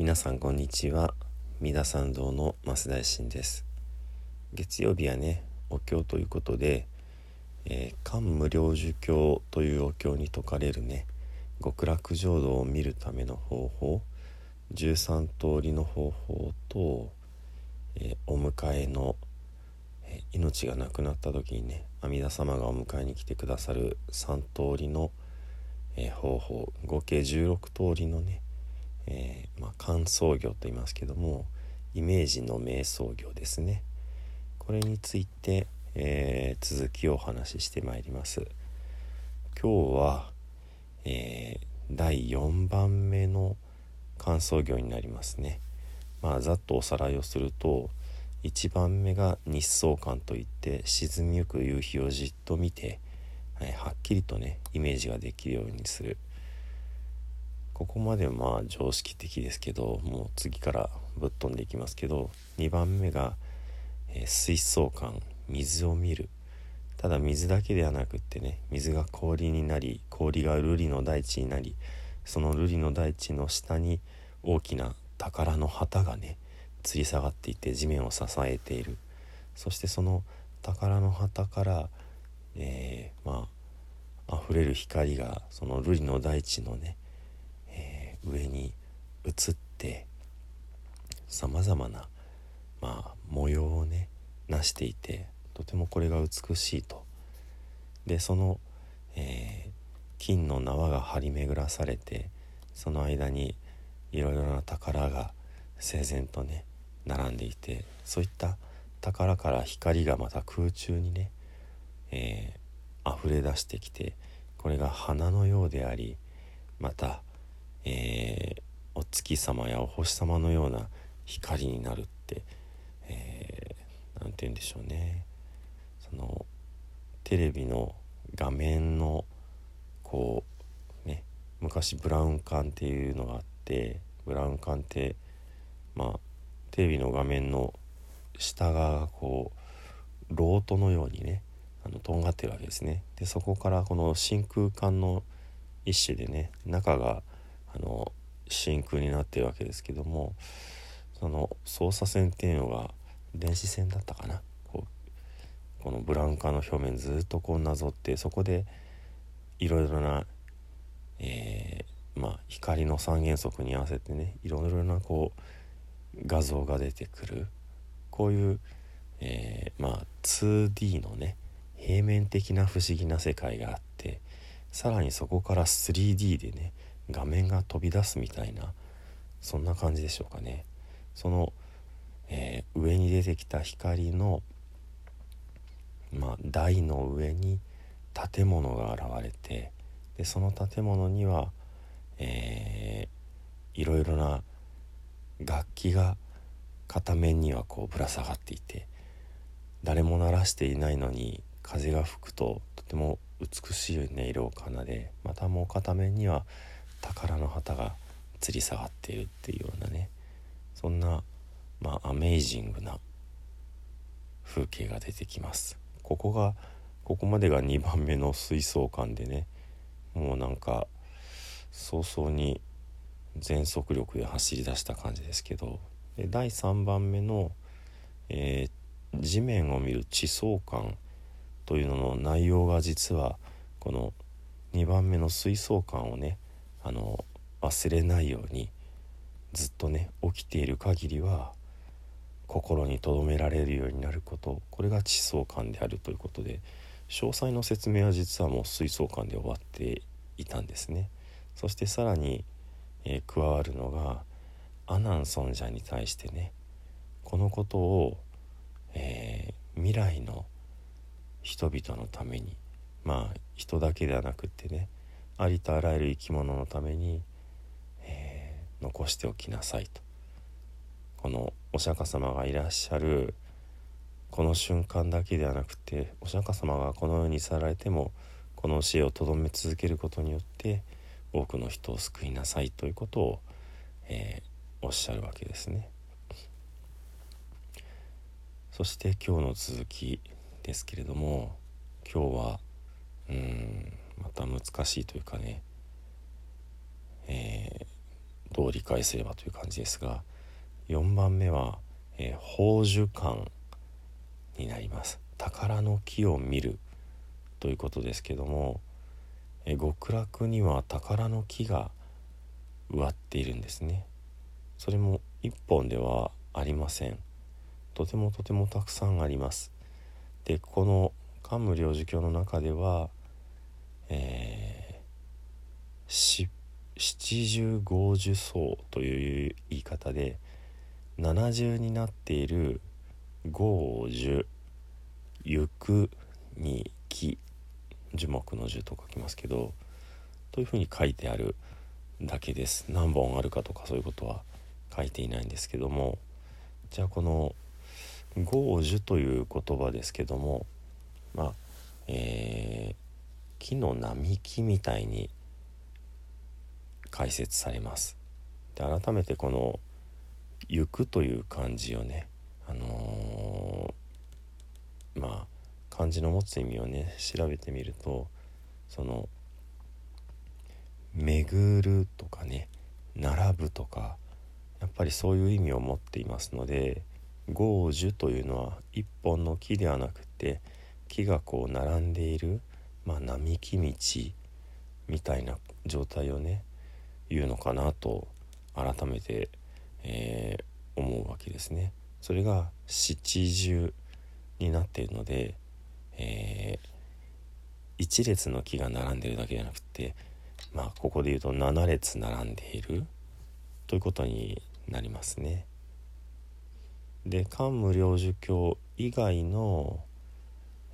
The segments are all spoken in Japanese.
皆さんこんにちは。三田参道の増大臣です。月曜日はねお経ということで、えー、漢無量寿経というお経に説かれるね極楽浄土を見るための方法13通りの方法と、えー、お迎えの、えー、命がなくなった時にね阿弥陀様がお迎えに来てくださる3通りの、えー、方法合計16通りのね、えまあ、観想業と言いますけどもイメージの瞑想業ですね。これについて、え続きをお話ししてまいります。今日は、え第4番目の観想業になりますね。まあざっとおさらいをすると1番目が日相観といって沈みゆく夕日をじっと見て、はい、はっきりとねイメージができるようにする。ここまでまあ常識的ですけどもう次からぶっ飛んでいきますけど2番目が、えー、水槽感水を見る。ただ水だけではなくってね水が氷になり氷が瑠璃の大地になりその瑠璃の大地の下に大きな宝の旗がね吊り下がっていて地面を支えている。そしてその宝の旗から、えー、まあ溢れる光がその瑠璃の大地のね、上に映ってさまざまな、ま、模様をね成していてとてもこれが美しいと。でその、えー、金の縄が張り巡らされてその間にいろいろな宝が整然とね並んでいてそういった宝から光がまた空中にね、えー、溢れ出してきてこれが花のようでありまた、えー、お月様やお星様のような光になるって何、えー、て言うんでしょうね。そのテレビの画面のこうね昔ブラウン管っていうのがあってブラウン管ってまあテレビの画面の下側がこうロートのようにねあのとんがってるわけですね。でそこからこの真空管の一種でね中があの真空になってるわけですけどもその操作線っていうのが電子線だったかな。こうこのブラン管の表面ずっとこうなぞってそこでいろいろな、えー、まあ、光の三原則に合わせてねいろいろなこう画像が出てくる。こういう、えー、まあ 2D のね平面的な不思議な世界があってさらにそこから 3D でね画面が飛び出すみたいなそんな感じでしょうかね。その、えー、上に出てきた光のまあ台の上に建物が現れてでその建物には、えー、いろいろな楽器が片面にはこうぶら下がっていて誰も鳴らしていないのに風が吹くととても美しい音色を奏でまたもう片面には宝の旗が吊り下がっているっていうようなねそんなまあアメイジングな風景が出てきます。ここがここまでが2番目の水槽館でねもうなんか早々に全速力で走り出した感じですけどで第3番目の、えー、地面を見る地層感というのの内容が実はこの2番目の水槽感をねあの忘れないようにずっとね起きている限りは心に留められるようになることこれが地層感であるということで詳細の説明は実はもう水槽感で終わっていたんですね。そしてさらにえー、加わるのが阿南尊者に対してねこのことを、えー、未来の人々のためにまあ人だけではなくってねありとあらゆる生き物のために、えー、残しておきなさいとこのお釈迦様がいらっしゃるこの瞬間だけではなくてお釈迦様がこの世に去られてもこの教えをとどめ続けることによって多くの人を救いなさいということを、えー、おっしゃるわけですね。そして今日の続きですけれども今日はうんまた難しいというかね、えー、ことを理解すればという感じですが4番目は、えー、宝珠館になります。宝の木を見るということですけども、えー、極楽には宝の木が植わっているんですね。それも1本ではありません。とてもとてもたくさんあります。でこの桓武領事教の中では、えー、七十五十層という言い方で七重になっている五十行くに木樹木の樹と書きますけどというふうに書いてあるだけです。何本あるかとかそういうことは書いていないんですけどもじゃあこの「豪樹」という言葉ですけどもまあえー、木の並木みたいに解説されます。で改めてこの「行く」という漢字をねあのー、まあ漢字の持つ意味をね調べてみるとその「巡る」とかね「並ぶ」とかやっぱりそういう意味を持っていますので「豪樹」というのは一本の木ではなくて木がこう並んでいる、まあ、並木道みたいな状態をね言うのかなと改めて、えー、思うわけですね。それが七重になっているので、えー、一列の木が並んでるだけじゃなくてまあここで言うと7列並んでいるということになりますね。で漢無量寿経以外の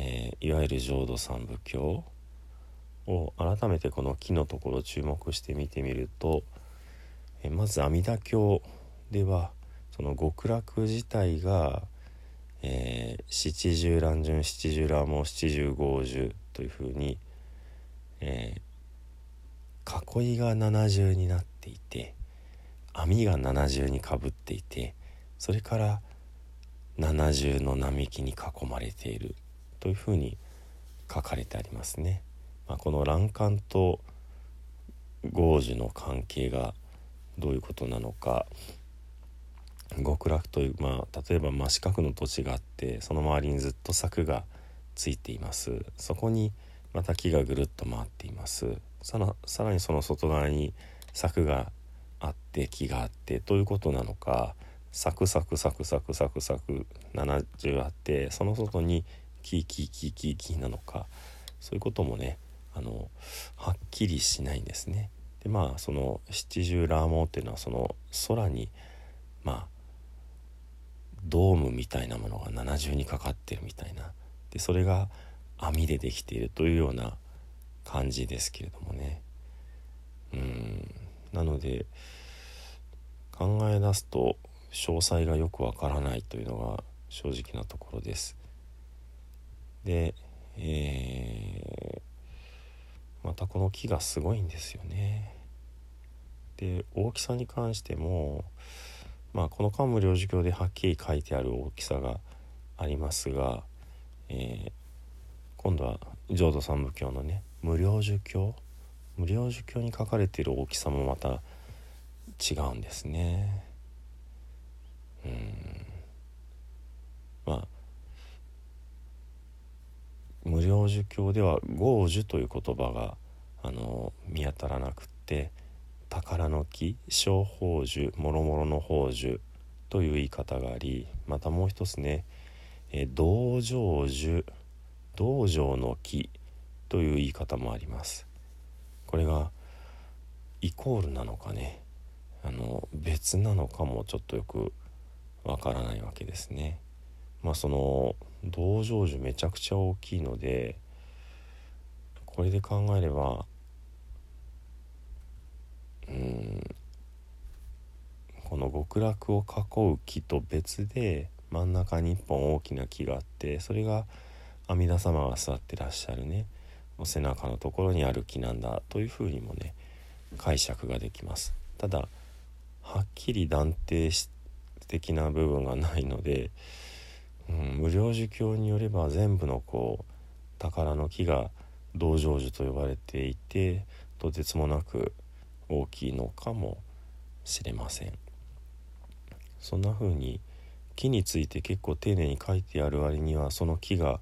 えー、いわゆる浄土三部経を改めてこの木のところ注目して見てみると、えー、まず阿弥陀経ではその極楽自体が、えー、七十乱順七十羅網七十五十というふうに、えー、囲いが七重になっていて網が七重にかぶっていてそれから七重の並木に囲まれている。というふうに書かれてありますね。まあ、この欄干と豪樹の関係がどういうことなのか。極楽という、まあ、例えば真四角の土地があってその周りにずっと柵がついています。そこにまた木がぐるっと回っています。さらさらにその外側に柵があって木があってということなのか。サクサクサクサクサクサク70あってその外にキーキーキーキーキーなのかそういうこともねあのはっきりしないんですね。でまあその七重ラーモっていうのはその空にまあドームみたいなものが七重にかかってるみたいなでそれが網でできているというような感じですけれどもねうんなので考え出すと詳細がよくわからないというのが正直なところです。で、えー、またこの木がすごいんですよね。で大きさに関しても、まあ、この漢武領事教ではっきり書いてある大きさがありますが、えー、今度は浄土三部教のね無料寿教？無料寿教に書かれている大きさもまた違うんですね。うんまあ無料儒教では豪樹という言葉があの見当たらなくって宝の木小宝珠もろもろの宝珠という言い方がありまたもう一つねえ道成樹道場の木という言い方もあります。これがイコールなのかね？あの別なのかもちょっとよくわからないわけですね。まあその道成樹めちゃくちゃ大きいのでこれで考えればうんこの極楽を囲う木と別で真ん中に一本大きな木があってそれが阿弥陀様が座ってらっしゃるねお背中のところにある木なんだというふうにもね解釈ができます。ただはっきり断定的な部分がないのでうん、無料寿教によれば全部のこう宝の木が道成樹と呼ばれていてとてつもなく大きいのかもしれません。そんな風に木について結構丁寧に書いてある割にはその木が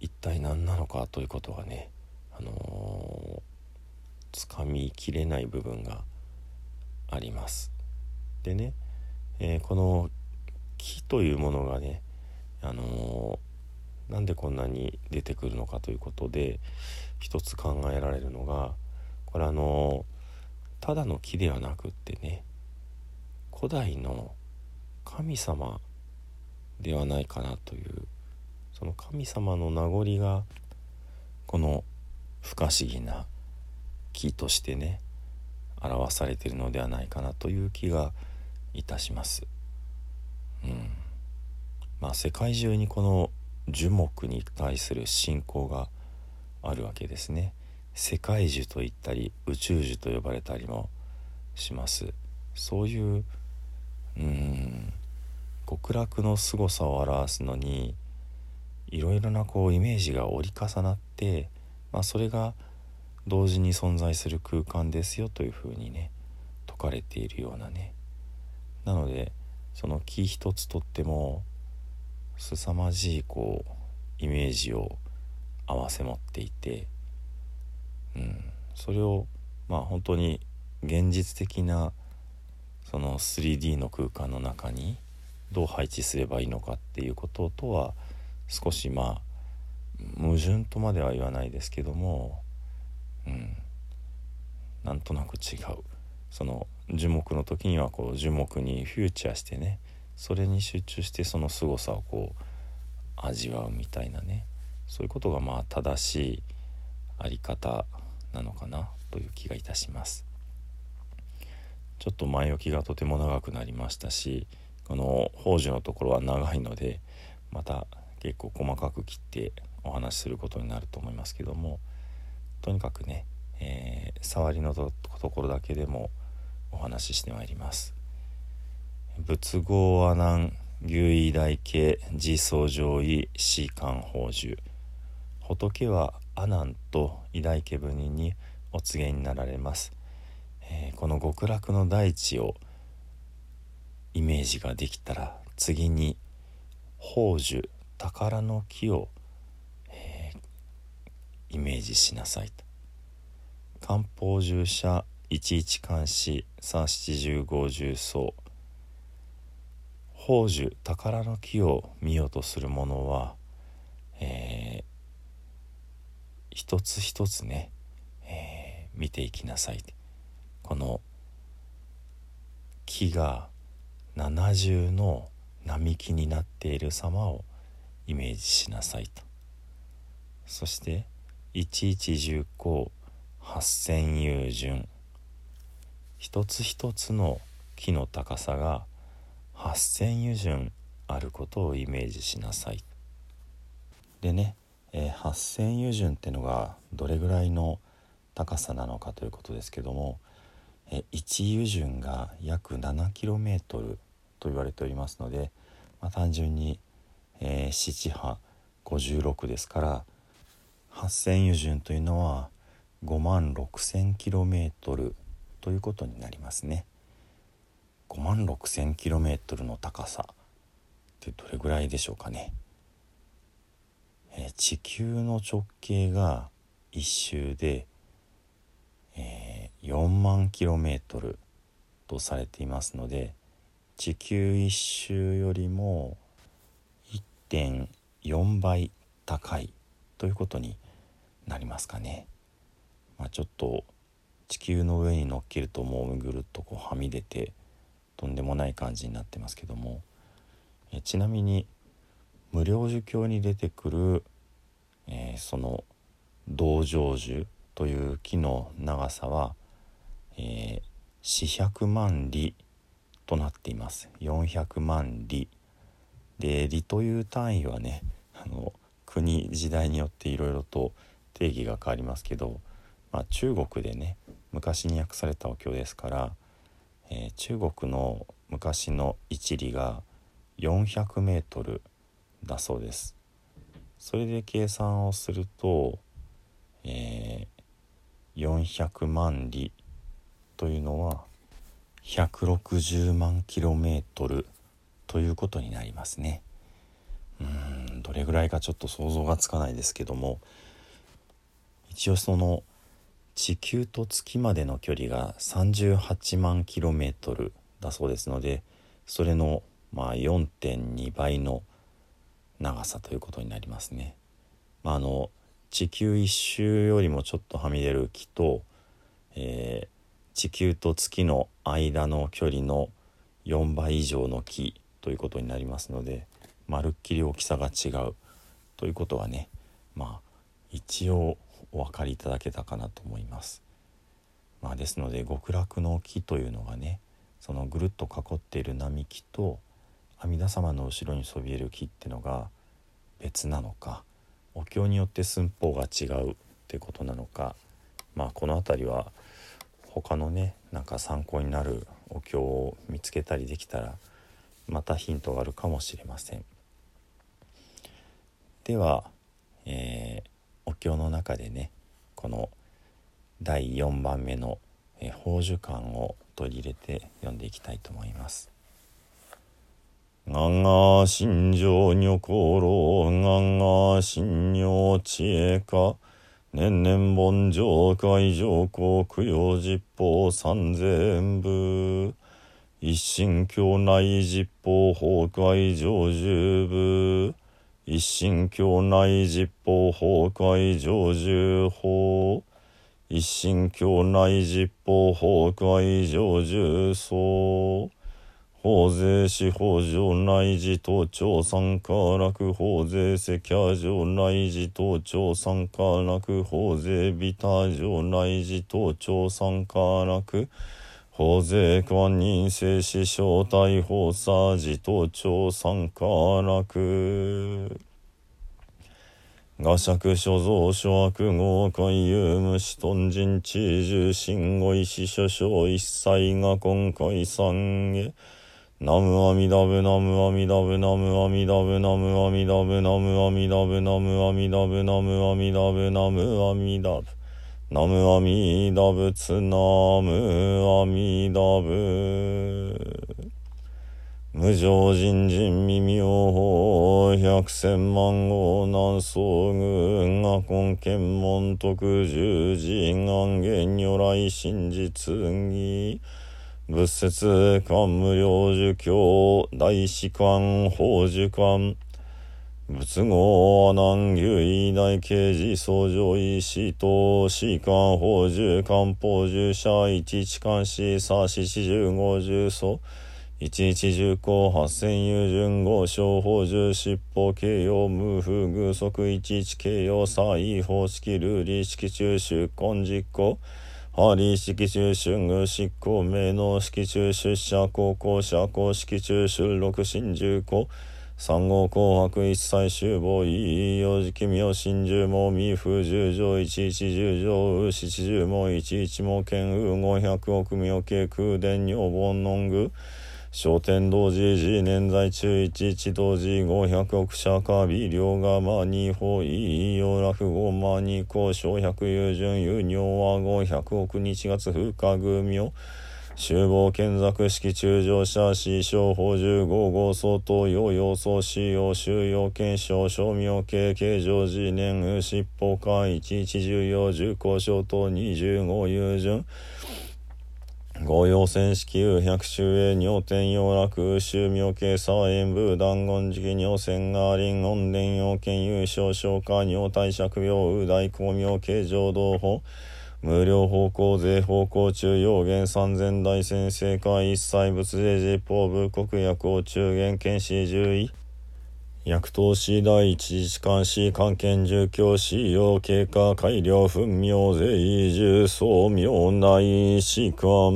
一体何なのかということがねあのつかみきれない部分があります。でね、えー、この木というものがねあのー、なんでこんなに出てくるのかということで一つ考えられるのがこれあのー、ただの木ではなくってね古代の神様ではないかなというその神様の名残がこの不可思議な木としてね表されているのではないかなという気がいたします。うんまあ、世界中にこの樹木に対する信仰があるわけですね。世界樹と言ったり宇宙樹と呼ばれたりもします。そういううん極楽の凄さを表すのにいろいろなこうイメージが折り重なって、まあ、それが同時に存在する空間ですよというふうにね説かれているようなねなのでその木一つとっても凄まじいこうイメージを併せ持っていて、うん、それをまあ本当に現実的なその 3D の空間の中にどう配置すればいいのかっていうこととは少しまあ矛盾とまでは言わないですけども、うん、なんとなく違う。その樹木の時にはこう樹木にフューチャーしてねそれに集中してその凄さをこう味わうみたいなねそういうことがまあ正しいあり方なのかなという気がいたしますちょっと前置きがとても長くなりましたしこの宝珠のところは長いのでまた結構細かく切ってお話しすることになると思いますけどもとにかくね、えー、触りのところだけでもお話ししてまいります。仏号阿南牛医大家自相上位士官宝珠仏は阿南と偉大家分人にお告げになられます、えー、この極楽の大地をイメージができたら次に宝珠宝の木を、えー、イメージしなさいと漢方従者一一監視三七十五十層宝珠宝の木を見ようとする者は、えー、一つ一つね、えー、見ていきなさい。この木が七重の並木になっている様をイメージしなさいと。そして1110項八千友順。一つ一つの木の高さが八千油順あることをイメージしなさいでね、えー、八千油順ってのがどれぐらいの高さなのかということですけども、えー、1油順が約 7km と言われておりますので、まあ、単純に、えー、7波56ですから8,000油順というのは5万 6,000km ということになりますね。5万 6,000km の高さってどれぐらいでしょうかね。えー、地球の直径が1周で、えー、4万 km とされていますので地球1周よりも1.4倍高いということになりますかね。まあ、ちょっと地球の上に乗っけるともうぐるっとこうはみ出てとんでもない感じになってますけども。えちなみに無料儒教に出てくる、えー、その道成樹という木の長さは、えー、400万里となっています。400万里。で里という単位はねあの国時代によっていろいろと定義が変わりますけど、まあ、中国でね昔に訳されたお経ですからえー、中国の昔の一里が400メートルだそうです。それで計算をすると、えー、400万里というのは160万キロメートルということになりますね。うんどれぐらいかちょっと想像がつかないですけども一応その地球と月までの距離が38万キロメートルだそうですのでそれのまあ4.2倍の長さということになりますね。まあ、あの地球一周よりもちょっとはみ出る木と、えー、地球と月の間の距離の4倍以上の木ということになりますのでまるっきり大きさが違うということはねまあ一応お分かりいただけたかなと思います。まあ、ですので極楽の木というのがねそのぐるっと囲っている並木と阿弥陀様の後ろにそびえる木ってのが別なのかお経によって寸法が違うってことなのかまあこの辺りは他のねなんか参考になるお経を見つけたりできたらまたヒントがあるかもしれません。では、えー、お経の中でねこの第4番目の「え、宝珠館」を取り入れて読んでいきたいと思います。我が心情女心我が心女知恵か年々盆上海上皇供養実法三千部一心教内実法崩壊上十部一心教内実法崩壊上十法一心教内実法崩壊上十層法税司法上内寺等庁参加楽法税赤夜上内寺等庁参加楽法税ビタ上内寺等庁参加楽法税官人正死招待法佐寺等庁参加楽画尺所蔵諸悪号海遊無視頓人知重心語意思諸将一切が今回三へ。ナムアミダブナムアミダブナムアミダブナムアミダブナムアミダブナムアミダブナムアミダブナムアミダブ。ナムアミダブツナムアミダブ無常人人未妙法百千万号南宋軍が根検門徳十字願言如来真実義。仏説官無料儒教大士官法樹官仏語南牛医大刑事総上医師等士官法樹官法樹者一一官士左四四十五十祖一一十項八千有順五小法十尻尾形容無風偶則一一形容差異方式ルーリ式中出根実行。ハリー式中春宮執行名の式中出社高校社公式中収録新重校三号紅白一切集合いい幼児奇妙真珠も未風十条一一十条七十も一一も剣雨五百億妙慶空伝女房のんぐ。商店同時時年在中一一同時五百億社カビ両側二法い陽落語マニコ小百有順有尿は五百億日月風化偶名集合検索式中乗車 C 小法15号相当用要素 C を収容検証賞味系形状時年尻尾法官11重要重工消二25優順。合用線式右百周へ尿天用楽周妙計左縁部断言時期尿線が輪音伝用剣優勝消化尿体釈病右大光明形状同法。無料方向税方向中要言三千大先生会一切仏税実法部国薬を中元検視獣医薬刀師第一次士官士関係住教師用経過改良分明税重総明内士官。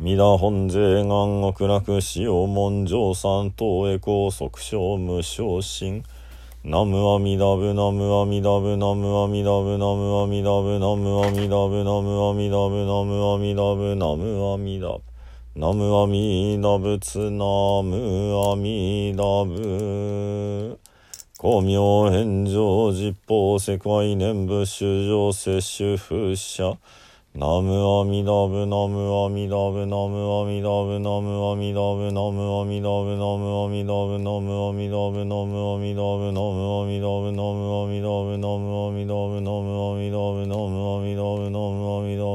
三田本税願極楽使用文上三等へ高速小無昇進ナムアミダブナムアミダブナムアミダブナムアミダブナムアミダブナムアミダブナムアミダブナムアミダブ。ナムアミダ仏ナムアミダブ。光明返上実法世界念仏主上摂取ナムアミダブナムアミダブナムアミダブナムアミダブナムアミダブナムアミダブナムアミダブナムアミダブナムアミダブナムアミダブナムアミダブナムアミダブナムアミダブナムアミダブナムアミダブ、ナムアミダブ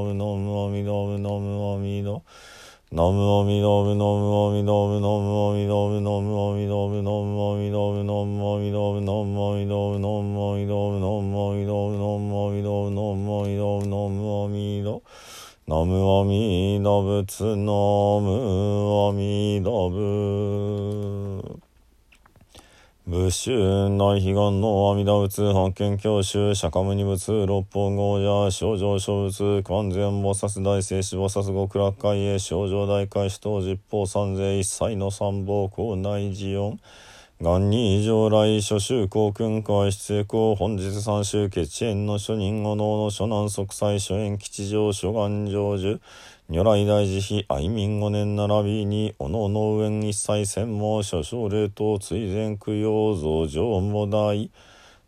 のむおみのむのむおみのむのむおみのむのむおみのむのむおみのむのむおみのむのむおみのむのむおみのむのむおみのむのむおみのむのむおみのむのむおみののむおみのぶつのむおみのぶ仏宗大悲願の阿弥陀仏発見教習釈迦牟尼仏六方豪者症状諸仏完全菩薩大聖子菩薩極楽会へ症状大会使徒十方三世一切の三宝校内寺音元に上来諸宗公訓会出成本日三宗決縁の諸人後能の諸南即祭諸縁吉祥諸願成就如来大慈悲愛民五年並びにおのの上一切専門諸奨霊等追善供養増上も大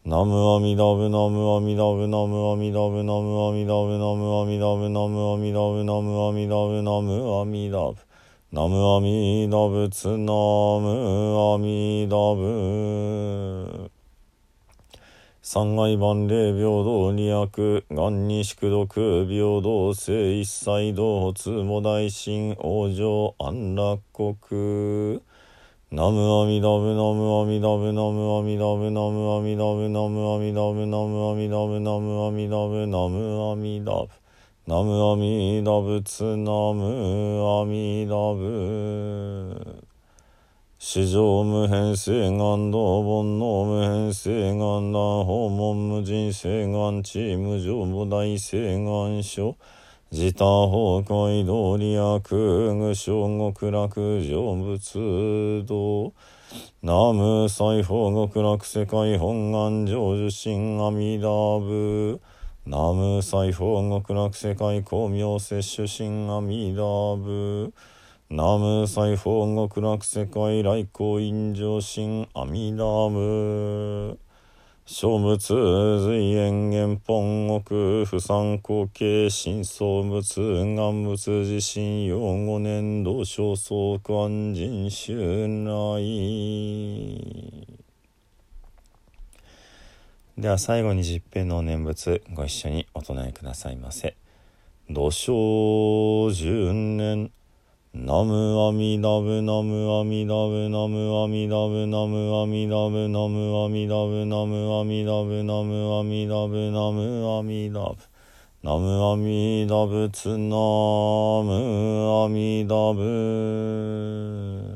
ナムアミダブナムアミダブナムアミダブナムアミダブナムアミダブナムアミダブナムアミダブナムアミダブナムアミダブツナムアミダブ三害万霊平等二悪願に宿毒平等性一切同発も大神往生安楽国ナムアミダブナムアミダブナムアミダブナムアミダブナムアミダブナムアミダブナムアミダブナムアミダブナムアミダブツナムアミダブ史上無変性願道煩悩無変性願断訪問無人性願地無常母大性願書。自他崩壊道理悪無償極楽成仏道。南無西方極楽世界本願成就心阿弥陀仏。南無西方極楽世界光明摂取心阿弥陀仏南無西方極楽世界来光陰上心阿弥陀仏小仏随縁元本国不参考系新相仏願仏自身用五年度小相関人襲来では最後に十遍の念仏ご一緒にお唱えくださいませ。土生十年ナムアミダブナムアミダブナムアミダブナムアミダブナムアミダブナムアミダブナムアミダブナムアミダブナムアミダブツナムアミダブ